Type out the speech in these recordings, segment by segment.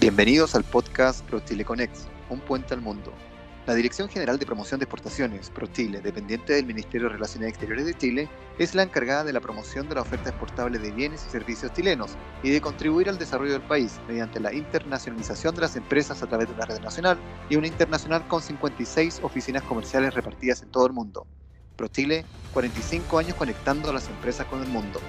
Bienvenidos al podcast ProChile Connect, un puente al mundo. La Dirección General de Promoción de Exportaciones, ProChile, dependiente del Ministerio de Relaciones Exteriores de Chile, es la encargada de la promoción de la oferta exportable de bienes y servicios chilenos y de contribuir al desarrollo del país mediante la internacionalización de las empresas a través de una red nacional y una internacional con 56 oficinas comerciales repartidas en todo el mundo. ProChile, 45 años conectando a las empresas con el mundo.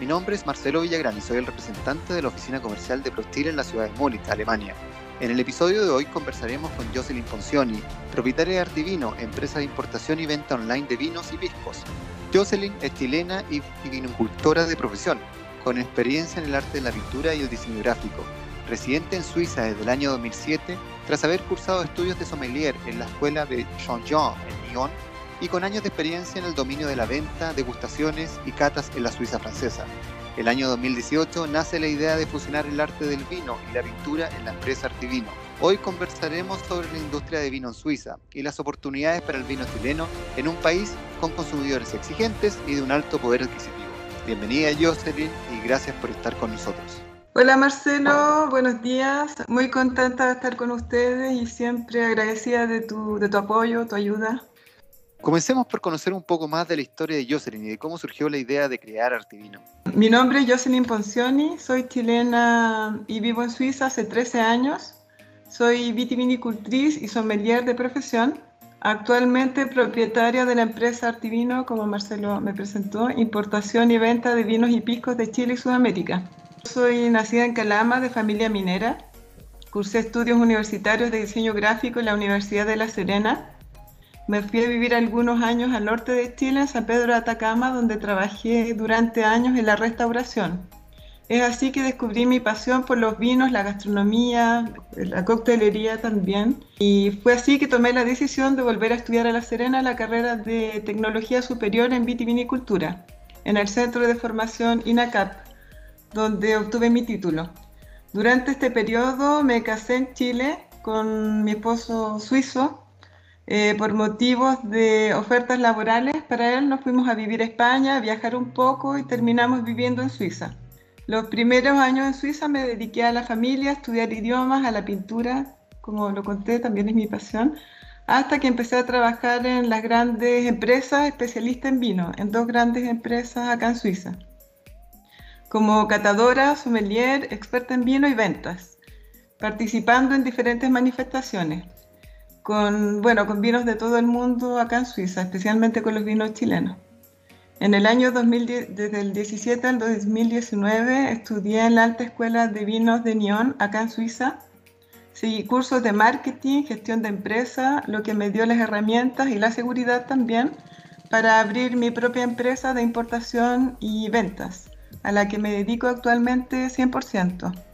Mi nombre es Marcelo Villagrán y soy el representante de la oficina comercial de ProStil en la ciudad de Múnich, Alemania. En el episodio de hoy conversaremos con Jocelyn Poncioni, propietaria de Artivino, empresa de importación y venta online de vinos y piscos. Jocelyn es chilena y vinicultora de profesión, con experiencia en el arte de la pintura y el diseño gráfico. Residente en Suiza desde el año 2007, tras haber cursado estudios de sommelier en la escuela de Jean-Jean en Lyon y con años de experiencia en el dominio de la venta, degustaciones y catas en la Suiza francesa. El año 2018 nace la idea de fusionar el arte del vino y la pintura en la empresa Artivino. Hoy conversaremos sobre la industria de vino en Suiza y las oportunidades para el vino chileno en un país con consumidores exigentes y de un alto poder adquisitivo. Bienvenida Jocelyn y gracias por estar con nosotros. Hola Marcelo, buenos días. Muy contenta de estar con ustedes y siempre agradecida de tu, de tu apoyo, tu ayuda. Comencemos por conocer un poco más de la historia de Jocelyn y de cómo surgió la idea de crear Artivino. Mi nombre es Jocelyn Poncioni, soy chilena y vivo en Suiza hace 13 años. Soy vitivinicultriz y sommelier de profesión. Actualmente propietaria de la empresa Artivino, como Marcelo me presentó, importación y venta de vinos y piscos de Chile y Sudamérica. Soy nacida en Calama, de familia minera. Cursé estudios universitarios de diseño gráfico en la Universidad de La Serena me fui a vivir algunos años al norte de Chile, en San Pedro de Atacama, donde trabajé durante años en la restauración. Es así que descubrí mi pasión por los vinos, la gastronomía, la coctelería también. Y fue así que tomé la decisión de volver a estudiar a La Serena la carrera de Tecnología Superior en Vitivinicultura, en el Centro de Formación INACAP, donde obtuve mi título. Durante este periodo me casé en Chile con mi esposo suizo eh, por motivos de ofertas laborales para él nos fuimos a vivir a España, a viajar un poco y terminamos viviendo en Suiza. Los primeros años en Suiza me dediqué a la familia, a estudiar idiomas, a la pintura, como lo conté, también es mi pasión, hasta que empecé a trabajar en las grandes empresas especialistas en vino, en dos grandes empresas acá en Suiza, como catadora, sommelier, experta en vino y ventas, participando en diferentes manifestaciones con, bueno, con vinos de todo el mundo acá en Suiza, especialmente con los vinos chilenos. En el año 2010, desde el 17 al 2019, estudié en la Alta Escuela de Vinos de Nyon, acá en Suiza. Seguí cursos de marketing, gestión de empresa, lo que me dio las herramientas y la seguridad también para abrir mi propia empresa de importación y ventas, a la que me dedico actualmente 100%.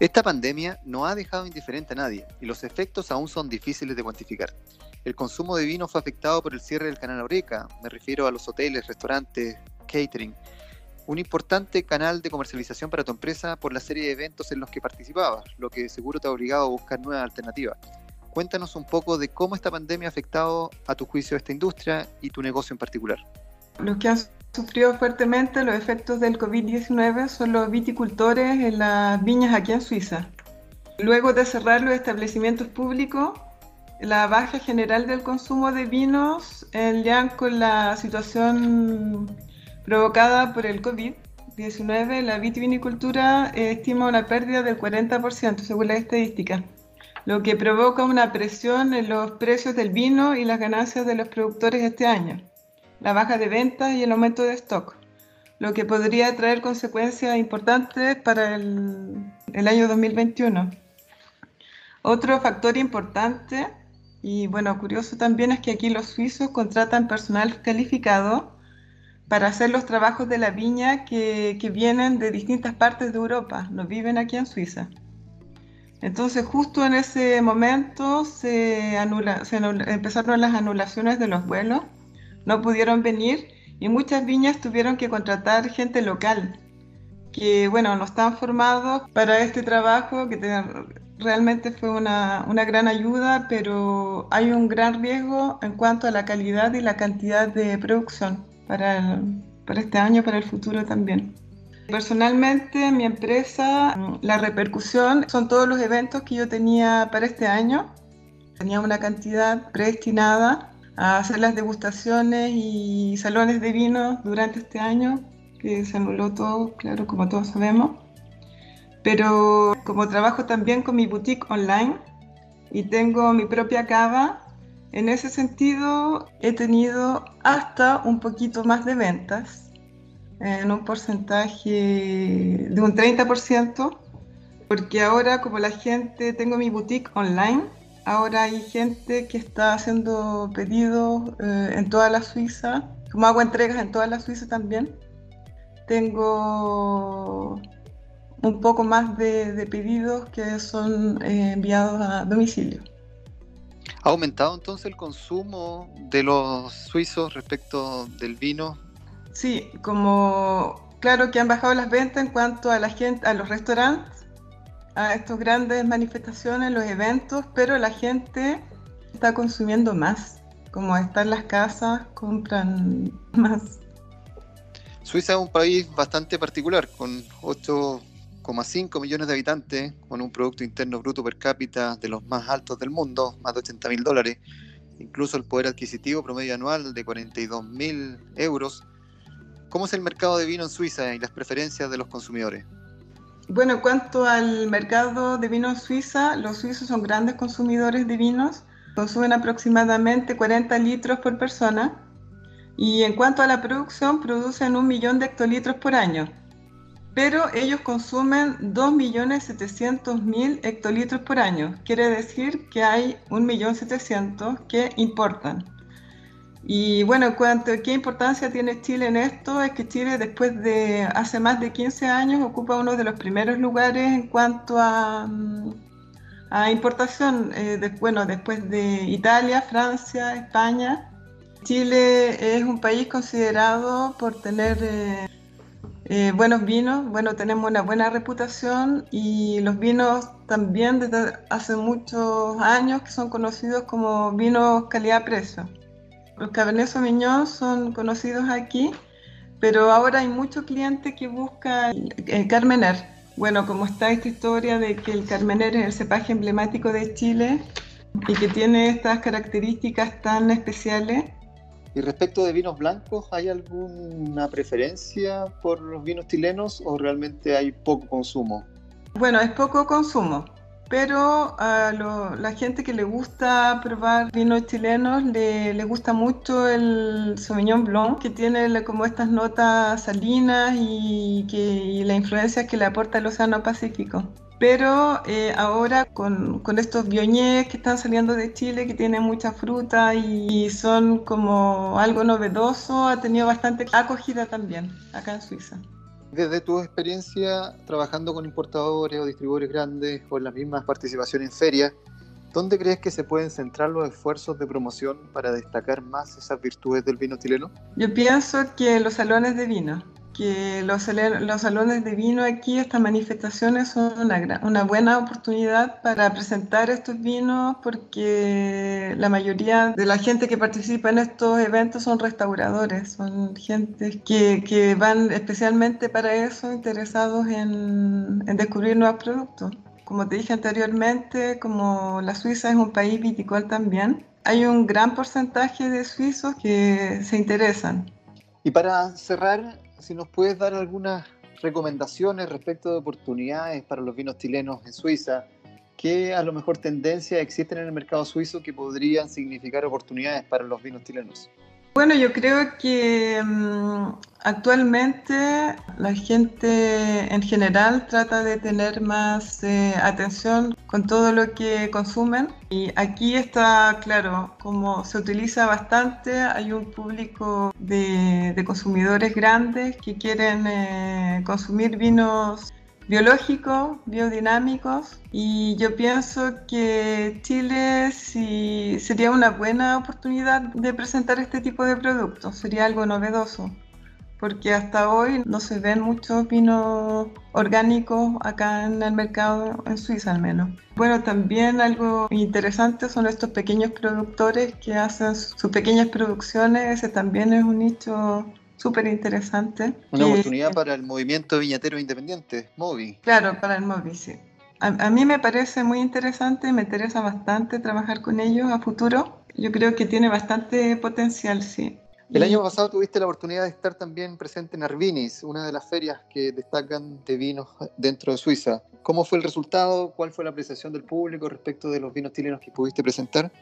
Esta pandemia no ha dejado indiferente a nadie y los efectos aún son difíciles de cuantificar. El consumo de vino fue afectado por el cierre del canal Oreca, me refiero a los hoteles, restaurantes, catering, un importante canal de comercialización para tu empresa por la serie de eventos en los que participabas, lo que seguro te ha obligado a buscar nuevas alternativas. Cuéntanos un poco de cómo esta pandemia ha afectado a tu juicio esta industria y tu negocio en particular. Los que sufrido fuertemente los efectos del COVID-19 son los viticultores en las viñas aquí en Suiza. Luego de cerrar los establecimientos públicos, la baja general del consumo de vinos, ya con la situación provocada por el COVID-19, la vitivinicultura estima una pérdida del 40% según la estadística, lo que provoca una presión en los precios del vino y las ganancias de los productores este año la baja de ventas y el aumento de stock, lo que podría traer consecuencias importantes para el, año 2021. Otro factor importante y bueno, curioso también es que aquí los suizos contratan personal calificado para hacer los trabajos de la viña que, vienen de distintas partes de Europa, no viven aquí en Suiza. Entonces justo en ese momento se, anula, se empezaron las anulaciones de los vuelos no pudieron venir y muchas viñas tuvieron que contratar gente local, que bueno, no están formados para este trabajo, que realmente fue una, una, gran ayuda, pero hay un gran riesgo en cuanto a la calidad y la cantidad de producción para, para este año, para el futuro también. Personalmente, mi empresa, la repercusión son todos los eventos que yo tenía para este año. Tenía una cantidad predestinada a hacer las degustaciones y salones de vino durante este año, que se anuló todo, claro, como todos sabemos. Pero como trabajo también con mi boutique online y tengo mi propia cava, en ese sentido he tenido hasta un poquito más de ventas en un porcentaje de un 30%, porque ahora como la gente, tengo mi boutique online, ahora hay gente que está haciendo pedidos eh, en toda la Suiza, como hago entregas en toda la Suiza también. Tengo un poco más de, pedidos que son eh, enviados a domicilio. ¿Ha aumentado entonces el consumo de los suizos respecto del vino Sí, como claro que han bajado las ventas en cuanto a la gente, a los restaurantes, a estas grandes manifestaciones, los eventos, pero la gente está consumiendo más. Como están las casas, compran más. Suiza es un país bastante particular, con 8,5 millones de habitantes, con un Producto Interno Bruto per cápita de los más altos del mundo, más de 80 mil dólares, incluso el poder adquisitivo promedio anual de 42 mil euros ¿Cómo es el mercado de vino en Suiza y las preferencias de los consumidores? Bueno, en cuanto al mercado de vino en Suiza, los suizos son grandes consumidores de vinos, consumen aproximadamente 40 litros por persona y en cuanto a la producción, producen un millón de hectolitros por año, pero ellos consumen 2.700.000 hectolitros por año, quiere decir que hay 1.700.000 que importan. Y bueno, cuanto, ¿qué importancia tiene Chile en esto? Es que Chile después de hace más de 15 años ocupa uno de los primeros lugares en cuanto a, mm, importación. Eh, bueno, después de Italia, Francia, España. Chile es un país considerado por tener eh, eh, buenos vinos. Bueno, tenemos una buena reputación y los vinos también desde hace muchos años que son conocidos como vinos calidad-precio. Los Cabernet Sauvignon son conocidos aquí, pero ahora hay muchos clientes que buscan el Carmener. Bueno, como está esta historia de que el Carmener es el cepaje emblemático de Chile y que tiene estas características tan especiales. Y respecto de vinos blancos, ¿hay alguna preferencia por los vinos chilenos o realmente hay poco consumo? Bueno, es poco consumo pero a la gente que le gusta probar vinos chilenos le, le gusta mucho el Sauvignon Blanc, que tiene como estas notas salinas y, que, y la influencia que le aporta el Océano Pacífico. Pero eh, ahora con, con, estos bioñés que están saliendo de Chile, que tienen mucha fruta y son como algo novedoso, ha tenido bastante acogida también acá en Suiza. Desde tu experiencia trabajando con importadores o distribuidores grandes o en las mismas participaciones en ferias, ¿dónde crees que se pueden centrar los esfuerzos de promoción para destacar más esas virtudes del vino chileno? Yo pienso que los salones de vino que los, los, salones de vino aquí, estas manifestaciones son una, una, buena oportunidad para presentar estos vinos porque la mayoría de la gente que participa en estos eventos son restauradores, son gente que, que van especialmente para eso interesados en, en descubrir nuevos productos. Como te dije anteriormente, como la Suiza es un país viticol también, hay un gran porcentaje de suizos que se interesan. Y para cerrar, si nos puedes dar algunas recomendaciones respecto de oportunidades para los vinos chilenos en Suiza, ¿qué a lo mejor tendencias existen en el mercado suizo que podrían significar oportunidades para los vinos chilenos? Bueno, yo creo que mm, actualmente la gente en general trata de tener más eh, atención con todo lo que consumen. Y aquí está claro, como se utiliza bastante, hay un público de, consumidores grandes que quieren eh, consumir vinos biológicos, biodinámicos y yo pienso que Chile sí, sería una buena oportunidad de presentar este tipo de productos, sería algo novedoso porque hasta hoy no se ven muchos vinos orgánicos acá en el mercado, en Suiza al menos. Bueno, también algo interesante son estos pequeños productores que hacen sus pequeñas producciones, ese también es un nicho súper interesante. Una oportunidad para el movimiento viñatero independiente, MOVI. Claro, para el MOVI, sí. A, mí me parece muy interesante, me interesa bastante trabajar con ellos a futuro. Yo creo que tiene bastante potencial, sí. El año pasado tuviste la oportunidad de estar también presente en Arvinis, una de las ferias que destacan de vinos dentro de Suiza. ¿Cómo fue el resultado? ¿Cuál fue la apreciación del público respecto de los vinos chilenos que pudiste presentar?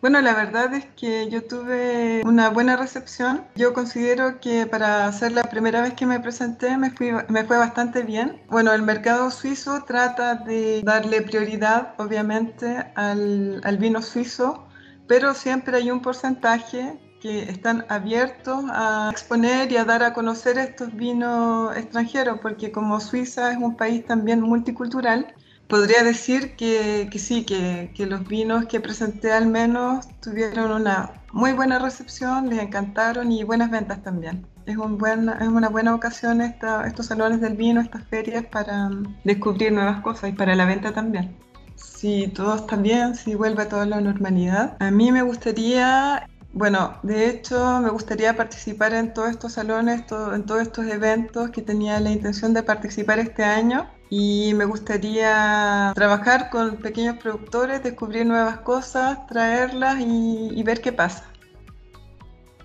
Bueno, la verdad es que yo tuve una buena recepción. Yo considero que para ser la primera vez que me presenté me, me fue bastante bien. Bueno, el mercado suizo trata de darle prioridad, obviamente, al, al vino suizo, pero siempre hay un porcentaje que están abiertos a exponer y a dar a conocer estos vinos extranjeros, porque como Suiza es un país también multicultural, podría decir que, que sí, que, que, los vinos que presenté al menos tuvieron una muy buena recepción, les encantaron y buenas ventas también. Es, un buen, es una buena ocasión esta, estos salones del vino, estas ferias para descubrir nuevas cosas y para la venta también. Si todo está bien, si vuelve a toda la normalidad, a mí me gustaría bueno, de hecho me gustaría participar en todos estos salones, en todos estos eventos que tenía la intención de participar este año y me gustaría trabajar con pequeños productores, descubrir nuevas cosas, traerlas y, ver qué pasa.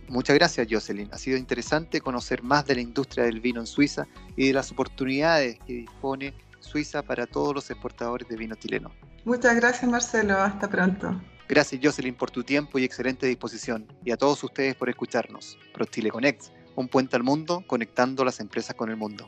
Muchas gracias, Jocelyn. Ha sido interesante conocer más de la industria del vino en Suiza y de las oportunidades que dispone Suiza para todos los exportadores de vino chileno. Muchas gracias, Marcelo. Hasta pronto. Gracias, Jocelyn, por tu tiempo y excelente disposición. Y a todos ustedes por escucharnos. ProChile Connect, un puente al mundo conectando las empresas con el mundo.